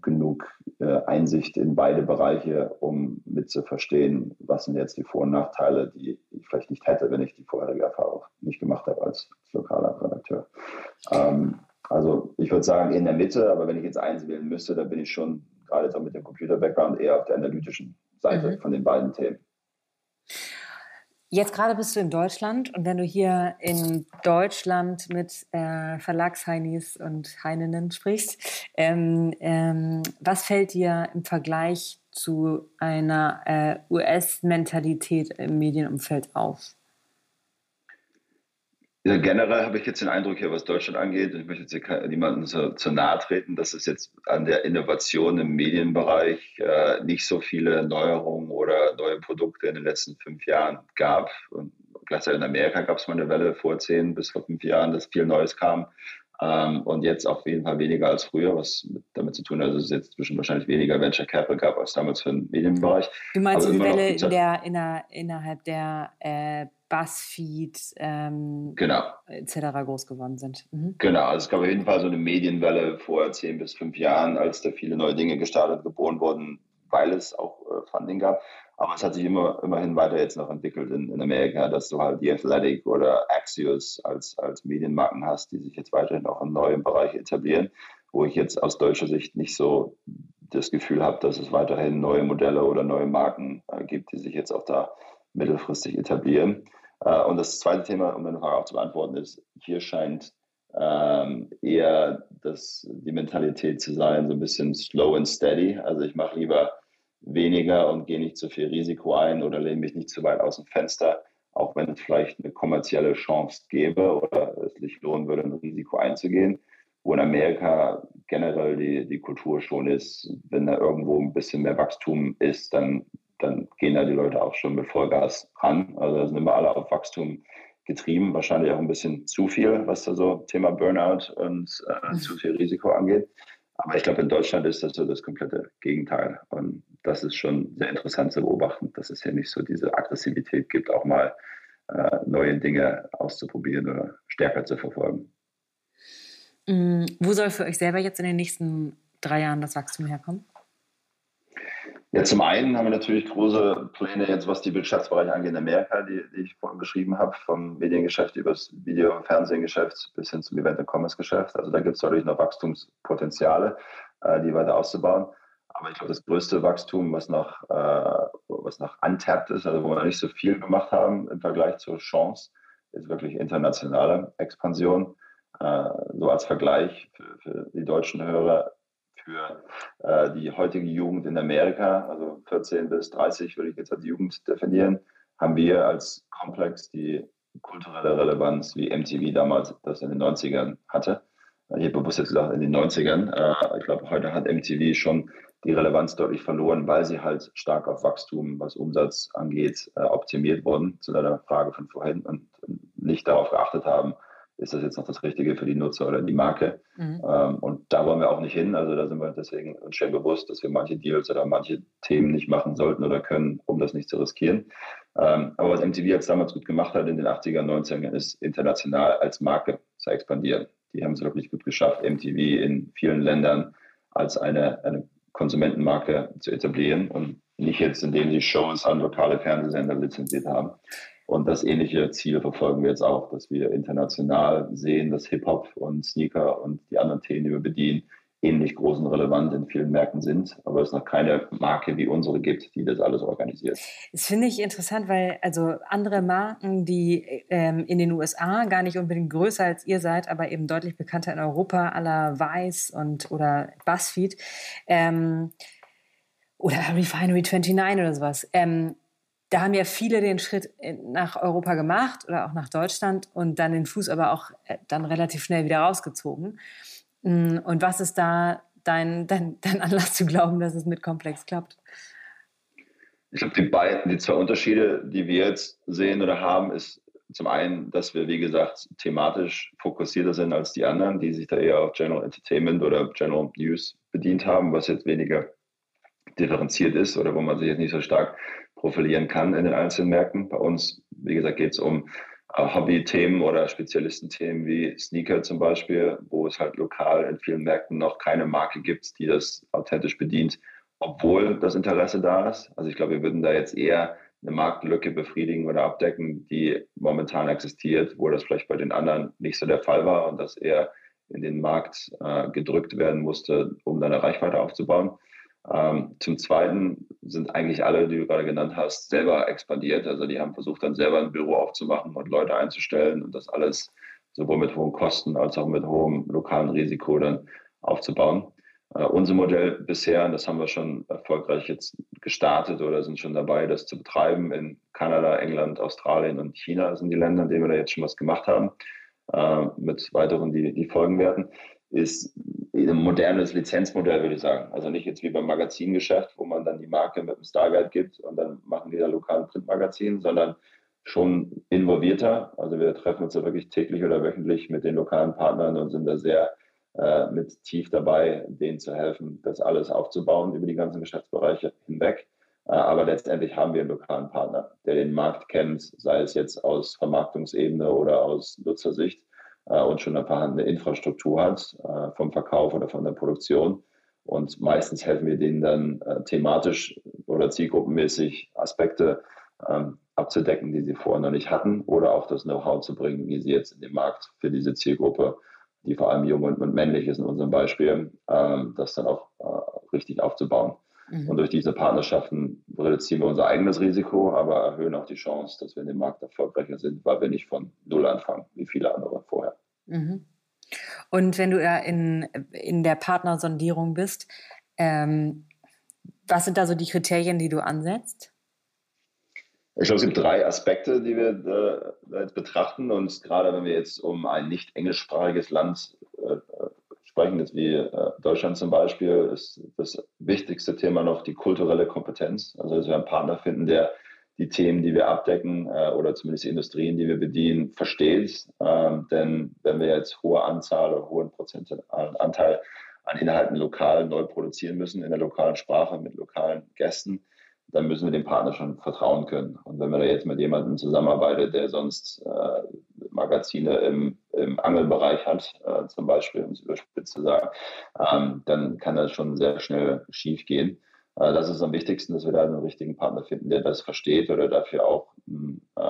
genug äh, Einsicht in beide Bereiche, um mit zu verstehen, was sind jetzt die Vor- und Nachteile, die ich vielleicht nicht hätte, wenn ich die vorherige Erfahrung nicht gemacht habe als, als lokaler Redakteur. Ähm, also ich würde sagen in der Mitte, aber wenn ich jetzt eins wählen müsste, dann bin ich schon gerade so mit dem Computer-Background eher auf der analytischen Seite mhm. von den beiden Themen. Jetzt gerade bist du in Deutschland und wenn du hier in Deutschland mit äh, Verlagsheinis und Heininnen sprichst, ähm, ähm, was fällt dir im Vergleich zu einer äh, US-Mentalität im Medienumfeld auf? Ja, generell habe ich jetzt den Eindruck hier, was Deutschland angeht, und ich möchte jetzt hier niemandem zu, zu nahe treten, dass es jetzt an der Innovation im Medienbereich äh, nicht so viele Neuerungen oder neue Produkte in den letzten fünf Jahren gab. Und gleichzeitig in Amerika gab es mal eine Welle vor zehn bis vor fünf Jahren, dass viel Neues kam. Ähm, und jetzt auf jeden Fall weniger als früher, was damit zu tun hat, dass es jetzt zwischen wahrscheinlich weniger Venture Capital gab als damals für den Medienbereich. Du meinst die Welle in der, in der, innerhalb der äh, Buzzfeed ähm, genau. etc. groß geworden sind. Mhm. Genau, also es gab auf jeden Fall so eine Medienwelle vor zehn bis fünf Jahren, als da viele neue Dinge gestartet, geboren wurden, weil es auch äh, Funding gab. Aber es hat sich immer, immerhin weiter jetzt noch entwickelt in, in Amerika, dass du halt die Athletic oder Axios als, als Medienmarken hast, die sich jetzt weiterhin auch in neuen Bereichen etablieren, wo ich jetzt aus deutscher Sicht nicht so das Gefühl habe, dass es weiterhin neue Modelle oder neue Marken äh, gibt, die sich jetzt auch da mittelfristig etablieren. Äh, und das zweite Thema, um deine Frage auch zu beantworten, ist, hier scheint ähm, eher das, die Mentalität zu sein, so ein bisschen slow and steady. Also ich mache lieber weniger und gehe nicht zu viel Risiko ein oder lehne mich nicht zu weit aus dem Fenster, auch wenn es vielleicht eine kommerzielle Chance gäbe oder es sich lohnen würde, ein Risiko einzugehen. wo in Amerika generell die, die Kultur schon ist, wenn da irgendwo ein bisschen mehr Wachstum ist, dann, dann gehen da die Leute auch schon mit Vollgas ran. Also sind immer alle auf Wachstum getrieben, wahrscheinlich auch ein bisschen zu viel, was da so Thema Burnout und äh, mhm. zu viel Risiko angeht. Aber ich glaube, in Deutschland ist das so das komplette Gegenteil. Und das ist schon sehr interessant zu beobachten, dass es hier nicht so diese Aggressivität gibt, auch mal äh, neue Dinge auszuprobieren oder stärker zu verfolgen. Mm, wo soll für euch selber jetzt in den nächsten drei Jahren das Wachstum herkommen? Ja, zum einen haben wir natürlich große Pläne jetzt, was die Wirtschaftsbereiche angeht in Amerika, die, die ich vorhin beschrieben habe, vom Mediengeschäft über das Video- und Fernsehgeschäft bis hin zum Event- und Commerce-Geschäft. Also da gibt es natürlich noch Wachstumspotenziale, äh, die weiter auszubauen. Aber ich glaube, das größte Wachstum, was noch, äh, was noch untapped ist, also wo wir nicht so viel gemacht haben im Vergleich zur Chance, ist wirklich internationale Expansion. Äh, so als Vergleich für, für die deutschen Hörer, für äh, die heutige Jugend in Amerika, also 14 bis 30 würde ich jetzt als Jugend definieren, haben wir als Komplex die kulturelle Relevanz, wie MTV damals das in den 90ern hatte. Ich habe bewusst jetzt gesagt, in den 90ern. Äh, ich glaube, heute hat MTV schon die Relevanz deutlich verloren, weil sie halt stark auf Wachstum, was Umsatz angeht, äh, optimiert wurden, zu deiner Frage von vorhin, und nicht darauf geachtet haben, ist das jetzt noch das Richtige für die Nutzer oder die Marke? Mhm. Ähm, und da wollen wir auch nicht hin. Also da sind wir deswegen uns schön bewusst, dass wir manche Deals oder manche Themen nicht machen sollten oder können, um das nicht zu riskieren. Ähm, aber was MTV jetzt damals gut gemacht hat in den 80er, 90ern, ist international als Marke zu expandieren. Die haben es wirklich gut geschafft, MTV in vielen Ländern als eine, eine Konsumentenmarke zu etablieren und nicht jetzt, indem sie Shows an lokale Fernsehsender lizenziert haben. Und das ähnliche Ziel verfolgen wir jetzt auch, dass wir international sehen, dass Hip-Hop und Sneaker und die anderen Themen, die wir bedienen, ähnlich groß und relevant in vielen Märkten sind, aber es noch keine Marke wie unsere gibt, die das alles organisiert. Das finde ich interessant, weil also andere Marken, die ähm, in den USA gar nicht unbedingt größer als ihr seid, aber eben deutlich bekannter in Europa, aller Weiß und oder BuzzFeed ähm, oder Refinery 29 oder sowas, ähm, da haben ja viele den Schritt nach Europa gemacht oder auch nach Deutschland und dann den Fuß aber auch äh, dann relativ schnell wieder rausgezogen. Mm, und was ist da dein, dein, dein Anlass zu glauben, dass es mit Komplex klappt? Ich glaube, die beiden, die zwei Unterschiede, die wir jetzt sehen oder haben, ist zum einen, dass wir, wie gesagt, thematisch fokussierter sind als die anderen, die sich da eher auf General Entertainment oder General News bedient haben, was jetzt weniger differenziert ist oder wo man sich jetzt nicht so stark profilieren kann in den einzelnen Märkten. Bei uns, wie gesagt, geht es um äh, Hobby-Themen oder Spezialistenthemen wie Sneaker zum Beispiel, wo es halt lokal in vielen Märkten noch keine Marke gibt, die das authentisch bedient, obwohl das Interesse da ist. Also ich glaube, wir würden da jetzt eher eine Marktlücke befriedigen oder abdecken, die momentan existiert, wo das vielleicht bei den anderen nicht so der Fall war und das eher in den Markt äh, gedrückt werden musste, um dann eine Reichweite aufzubauen. Ähm, zum Zweiten sind eigentlich alle, die du gerade genannt hast, selber expandiert. Also die haben versucht, dann selber ein Büro aufzumachen und Leute einzustellen und das alles sowohl mit hohen Kosten als auch mit hohem lokalen Risiko dann aufzubauen. Uh, unser Modell bisher, das haben wir schon erfolgreich jetzt gestartet oder sind schon dabei, das zu betreiben. In Kanada, England, Australien und China sind die Länder, in denen wir da jetzt schon was gemacht haben, uh, mit weiteren, die, die folgen werden ist ein modernes Lizenzmodell, würde ich sagen. Also nicht jetzt wie beim Magazingeschäft, wo man dann die Marke mit dem Starguide gibt und dann machen die da lokalen Printmagazin, sondern schon involvierter. Also wir treffen uns ja wirklich täglich oder wöchentlich mit den lokalen Partnern und sind da sehr äh, mit tief dabei, denen zu helfen, das alles aufzubauen über die ganzen Geschäftsbereiche hinweg. Äh, aber letztendlich haben wir einen lokalen Partner, der den Markt kennt, sei es jetzt aus Vermarktungsebene oder aus Nutzersicht und schon eine vorhandene Infrastruktur hat, äh, vom Verkauf oder von der Produktion. Und meistens helfen wir denen dann äh, thematisch oder zielgruppenmäßig Aspekte ähm, abzudecken, die sie vorher noch nicht hatten, oder auch das Know-how zu bringen, wie sie jetzt in den Markt für diese Zielgruppe, die vor allem jung und, männlich ist in unserem Beispiel, ähm, das dann auch äh, richtig aufzubauen. Mhm. Und durch diese Partnerschaften reduzieren wir unser eigenes Risiko, aber erhöhen auch die Chance, dass wir in dem Markt erfolgreicher sind, weil wir nicht von Null anfangen, wie viele andere vorher. Mhm. Und wenn du ja in, in der Partnersondierung bist, ähm, was sind da so die Kriterien, die du ansetzt? Ich glaube, es gibt drei Aspekte, die wir äh, betrachten. Und gerade wenn wir jetzt um ein nicht englischsprachiges Land sprechen, jetzt wie äh, Deutschland zum Beispiel, ist das wichtigste Thema noch die kulturelle Kompetenz. Also, dass wir einen Partner finden, der die Themen, die wir abdecken äh, oder zumindest die Industrien, die wir bedienen, versteht. Ähm, denn wenn wir jetzt hohe Anzahl oder hohen Prozentanteil an Inhalten lokal neu produzieren müssen, in der lokalen Sprache, mit lokalen Gästen, dann müssen wir dem Partner schon vertrauen können. Und wenn man da jetzt mit jemandem zusammenarbeitet, der sonst äh, Magazine im, im Angelbereich hat, äh, zum Beispiel, um es überspitzt zu sagen, ähm, dann kann das schon sehr schnell schief gehen. Äh, das ist am wichtigsten, dass wir da einen richtigen Partner finden, der das versteht oder dafür auch hm, äh,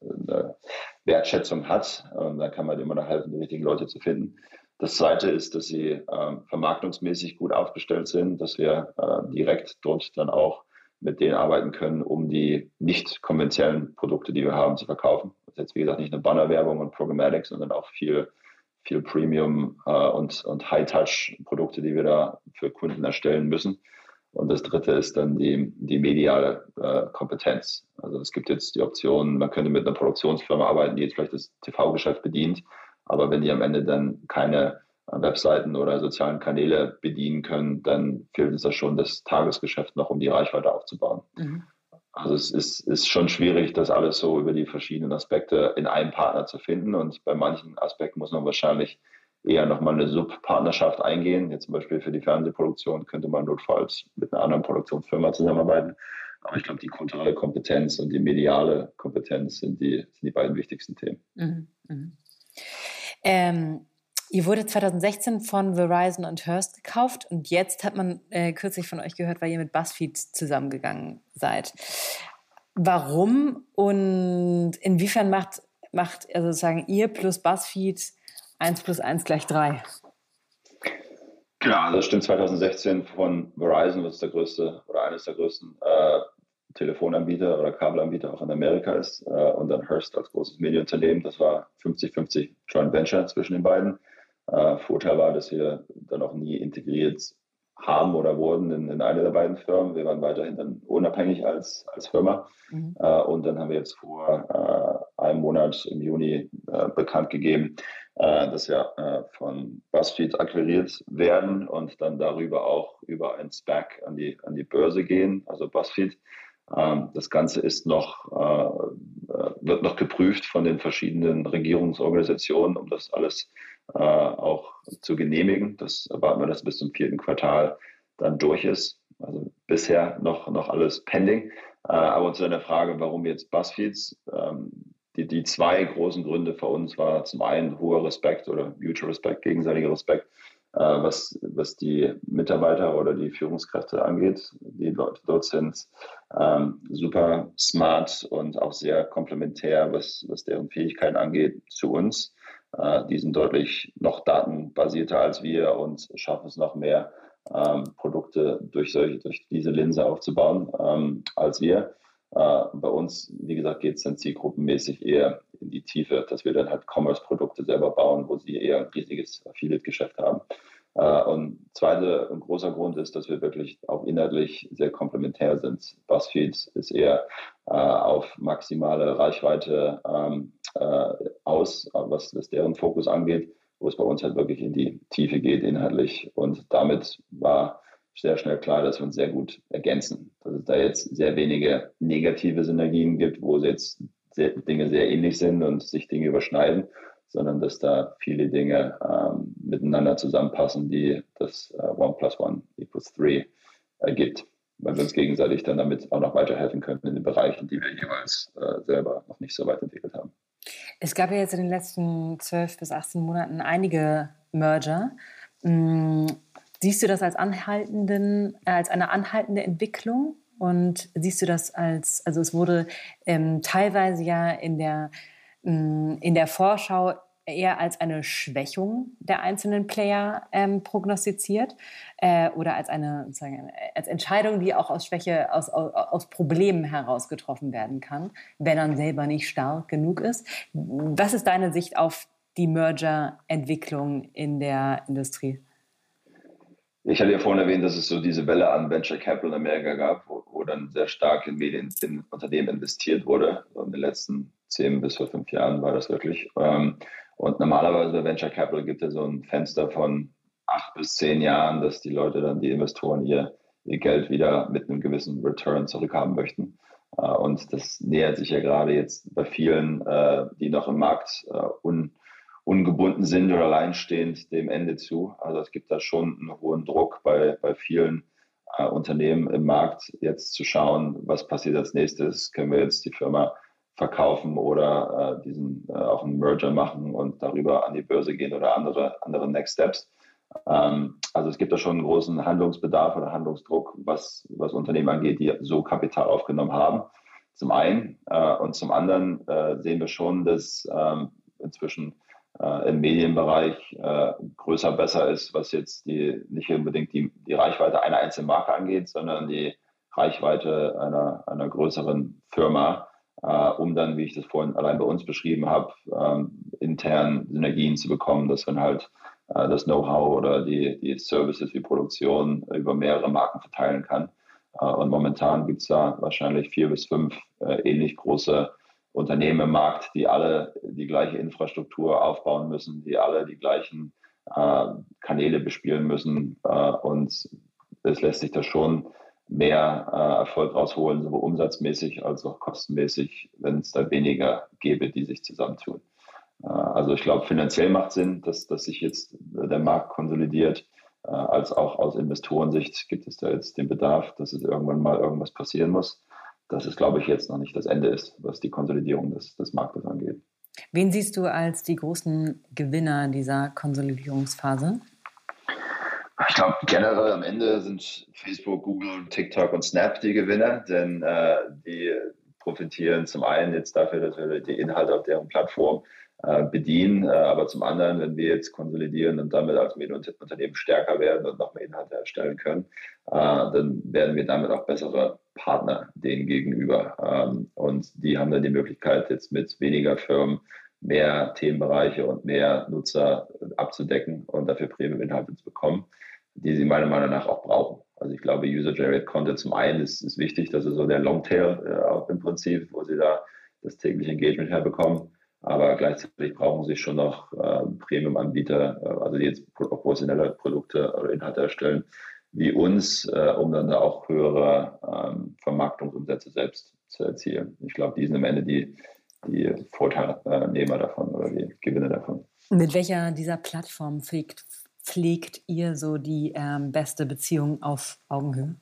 eine Wertschätzung hat. Und dann kann man immer noch helfen, die richtigen Leute zu finden. Das Zweite ist, dass sie äh, vermarktungsmäßig gut aufgestellt sind, dass wir äh, direkt dort dann auch mit denen arbeiten können, um die nicht konventionellen Produkte, die wir haben, zu verkaufen. Das ist jetzt, wie gesagt, nicht eine Bannerwerbung und Programmatic, sondern auch viel, viel Premium äh, und, und High-Touch-Produkte, die wir da für Kunden erstellen müssen. Und das dritte ist dann die, die mediale äh, Kompetenz. Also es gibt jetzt die Option, man könnte mit einer Produktionsfirma arbeiten, die jetzt vielleicht das TV-Geschäft bedient, aber wenn die am Ende dann keine Webseiten oder sozialen Kanäle bedienen können, dann fehlt uns da schon das Tagesgeschäft noch, um die Reichweite aufzubauen. Mhm. Also es ist, ist schon schwierig, das alles so über die verschiedenen Aspekte in einem Partner zu finden. Und bei manchen Aspekten muss man wahrscheinlich eher nochmal eine Subpartnerschaft eingehen. Jetzt zum Beispiel für die Fernsehproduktion könnte man notfalls mit einer anderen Produktionsfirma zusammenarbeiten. Aber ich glaube, die kulturelle Kompetenz und die mediale Kompetenz sind die, sind die beiden wichtigsten Themen. Mhm. Mhm. Ähm, Ihr wurde 2016 von Verizon und Hearst gekauft und jetzt hat man äh, kürzlich von euch gehört, weil ihr mit BuzzFeed zusammengegangen seid. Warum und inwiefern macht, macht also sozusagen ihr plus BuzzFeed 1 plus 1 gleich 3? Genau, also stimmt 2016 von Verizon, was der größte oder eines der größten äh, Telefonanbieter oder Kabelanbieter auch in Amerika ist äh, und dann Hearst als großes Medienunternehmen. Das war 50-50 Joint Venture zwischen den beiden. Äh, Vorteil war, dass wir dann auch nie integriert haben oder wurden in, in eine der beiden Firmen. Wir waren weiterhin dann unabhängig als, als Firma. Mhm. Äh, und dann haben wir jetzt vor äh, einem Monat im Juni äh, bekannt gegeben, äh, dass wir äh, von BuzzFeed akquiriert werden und dann darüber auch über ein SPAC an die, an die Börse gehen, also BuzzFeed. Ähm, das Ganze ist noch, wird noch geprüft von den verschiedenen Regierungsorganisationen, um das alles äh, auch zu genehmigen. Das erwarten wir, dass bis zum vierten Quartal dann durch ist. Also bisher noch, noch alles pending. Äh, aber zu deiner Frage, warum jetzt BuzzFeeds? Ähm, die, die zwei großen Gründe für uns war zum einen hoher Respekt oder Mutual Respect, gegenseitiger Respekt, äh, was, was die Mitarbeiter oder die Führungskräfte angeht. Die Leute dort sind ähm, super smart und auch sehr komplementär, was, was deren Fähigkeiten angeht, zu uns. Äh, die sind deutlich noch datenbasierter als wir und schaffen es noch mehr, ähm, Produkte durch, solche, durch diese Linse aufzubauen ähm, als wir. Äh, bei uns, wie gesagt, geht es dann zielgruppenmäßig eher in die Tiefe, dass wir dann halt Commerce-Produkte selber bauen, wo sie eher ein riesiges Affiliate-Geschäft haben. Äh, und zweiter ein großer Grund ist, dass wir wirklich auch inhaltlich sehr komplementär sind. BuzzFeed ist eher äh, auf maximale Reichweite ähm, äh, aus, was, was deren Fokus angeht, wo es bei uns halt wirklich in die Tiefe geht inhaltlich. Und damit war sehr schnell klar, dass wir uns sehr gut ergänzen. Dass es da jetzt sehr wenige negative Synergien gibt, wo jetzt sehr, Dinge sehr ähnlich sind und sich Dinge überschneiden, sondern dass da viele Dinge ähm, miteinander zusammenpassen, die das äh, One plus One equals Three ergibt, weil wir uns gegenseitig dann damit auch noch weiterhelfen können in den Bereichen, die wir jeweils äh, selber noch nicht so weit entwickelt haben. Es gab ja jetzt in den letzten 12 bis 18 Monaten einige Merger. Hm, siehst du das als anhaltenden, äh, als eine anhaltende Entwicklung? Und siehst du das als, also es wurde ähm, teilweise ja in der, hm, in der Vorschau eher als eine Schwächung der einzelnen Player ähm, prognostiziert äh, oder als eine sozusagen, als Entscheidung, die auch aus Schwäche, aus, aus, aus Problemen heraus getroffen werden kann, wenn man selber nicht stark genug ist. Was ist deine Sicht auf die Merger-Entwicklung in der Industrie? Ich hatte ja vorhin erwähnt, dass es so diese Welle an Venture Capital in Amerika gab, wo, wo dann sehr stark in Medien, in Unternehmen investiert wurde. In den letzten zehn bis fünf Jahren war das wirklich. Ähm, und normalerweise bei Venture Capital gibt es so ein Fenster von acht bis zehn Jahren, dass die Leute dann, die Investoren ihr, ihr Geld wieder mit einem gewissen Return zurückhaben möchten. Äh, und das nähert sich ja gerade jetzt bei vielen, äh, die noch im Markt äh, un, ungebunden sind oder alleinstehend dem Ende zu. Also es gibt da schon einen hohen Druck bei, bei vielen Unternehmen im Markt, jetzt zu schauen, was passiert als nächstes. Können wir jetzt die Firma verkaufen oder diesen auch einen Merger machen und darüber an die Börse gehen oder andere, andere Next Steps. Ähm, also es gibt da schon einen großen Handlungsbedarf oder Handlungsdruck, was, was Unternehmen angeht, die so Kapital aufgenommen haben. Zum einen. Äh, und zum anderen äh, sehen wir schon, dass ähm, inzwischen äh, im Medienbereich größer besser ist, was jetzt die nicht unbedingt die, die Reichweite einer einzelnen Marke angeht, sondern die Reichweite einer, einer größeren Firma, um dann, wie ich das vorhin allein bei uns beschrieben habe, ähm, intern Synergien zu bekommen, dass man halt äh, das Know-how oder die, die Services wie Produktion über mehrere Marken verteilen kann. Äh, und momentan gibt es da wahrscheinlich vier bis fünf äh, ähnlich große Unternehmen im Markt, die alle die gleiche Infrastruktur aufbauen müssen, die alle die gleichen Kanäle bespielen müssen. und es lässt sich da schon mehr Erfolg rausholen, sowohl umsatzmäßig als auch kostenmäßig, wenn es da weniger gäbe, die sich zusammentun. Äh, also ich glaube, finanziell macht Sinn, dass, dass sich jetzt der Markt konsolidiert. Äh, als auch aus Investorensicht gibt es da jetzt den Bedarf, dass es irgendwann mal irgendwas passieren muss. Dass es, glaube ich, jetzt noch nicht das Ende ist, was die Konsolidierung des, des Marktes angeht. Wen siehst du als die großen Gewinner dieser Konsolidierungsphase? Ich glaube, generell am Ende sind Facebook, Google, TikTok und Snap die Gewinner, denn äh, die profitieren zum einen jetzt dafür, dass wir die Inhalte auf deren Plattform äh, bedienen. Äh, aber zum anderen, wenn wir jetzt konsolidieren und damit als Medienunternehmen stärker werden und noch mehr Inhalte erstellen können, äh, dann werden wir damit auch bessere Partner denen gegenüber. Ähm, und die haben dann die Möglichkeit, jetzt mit weniger Firmen mehr Themenbereiche und mehr Nutzer abzudecken und dafür Premium-Inhalte zu bekommen, die sie meiner Meinung nach auch brauchen. Also ich glaube, User-Generated Content zum einen ist, ist wichtig, das ist so der Longtail äh, im Prinzip, wo sie da das tägliche Engagement herbekommen. Aber gleichzeitig brauchen sie schon noch äh, Premium-Anbieter, äh, also die jetzt professionelle Produkte oder Inhalte erstellen, wie uns, äh, um dann da auch höhere ähm, Vermarktungsumsätze selbst zu erzielen. Ich glaube, die sind am Ende die, die Vorteilnehmer davon oder die Gewinne davon. Mit welcher dieser Plattformen pflegt, pflegt ihr so die ähm, beste Beziehung auf Augenhöhe?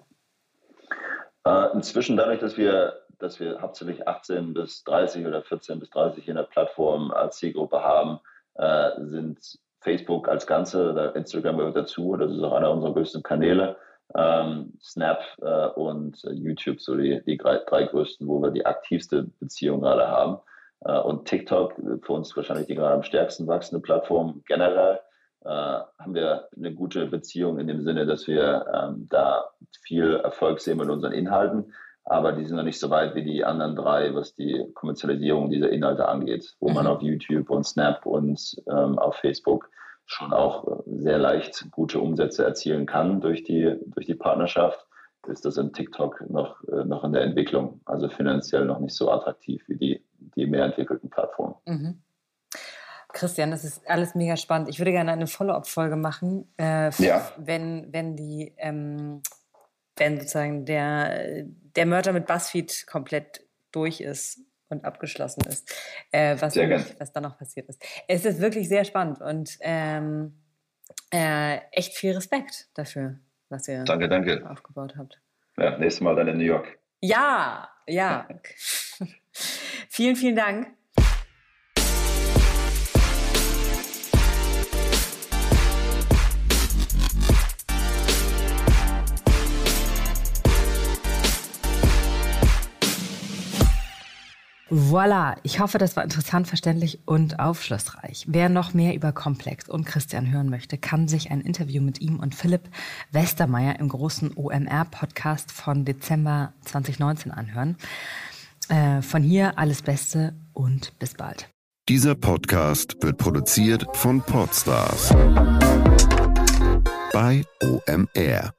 Äh, inzwischen dadurch, dass wir dass wir hauptsächlich 18 bis 30 oder 14 bis 30 in der Plattform als Zielgruppe haben, äh, sind Facebook als Ganze, oder Instagram gehört dazu, das ist auch einer unserer größten Kanäle, ähm, Snap äh, und äh, YouTube, so die, die drei, drei, größten, wo wir die aktivste Beziehung gerade haben. Äh, und TikTok, für uns wahrscheinlich die gerade am stärksten wachsende Plattform generell, äh, haben wir eine gute Beziehung in dem Sinne, dass wir ähm, da viel Erfolg sehen mit unseren Inhalten aber die sind noch nicht so weit wie die anderen drei, was die Kommerzialisierung dieser Inhalte angeht, wo mhm. man auf YouTube und Snap und ähm, auf Facebook schon auch äh, sehr leicht gute Umsätze erzielen kann durch die, durch die Partnerschaft, ist das in TikTok noch, äh, noch in der Entwicklung, also finanziell noch nicht so attraktiv wie die, die mehr entwickelten Plattformen. Mhm. Christian, das ist alles mega spannend. Ich würde gerne eine Follow-up-Folge machen, äh, ja. wenn, wenn die ähm, wenn sozusagen der, der Merger mit BuzzFeed komplett durch ist und abgeschlossen ist, äh, was, nämlich, was dann noch passiert ist. Es ist wirklich sehr spannend und ähm, äh, echt viel Respekt dafür, was ihr danke, danke. aufgebaut habt. Ja, nächstes Mal dann in New York. Ja, ja. vielen, vielen Dank. Voilà, ich hoffe, das war interessant, verständlich und aufschlussreich. Wer noch mehr über Komplex und Christian hören möchte, kann sich ein Interview mit ihm und Philipp Westermeier im großen OMR-Podcast von Dezember 2019 anhören. Äh, von hier alles Beste und bis bald. Dieser Podcast wird produziert von Podstars bei OMR.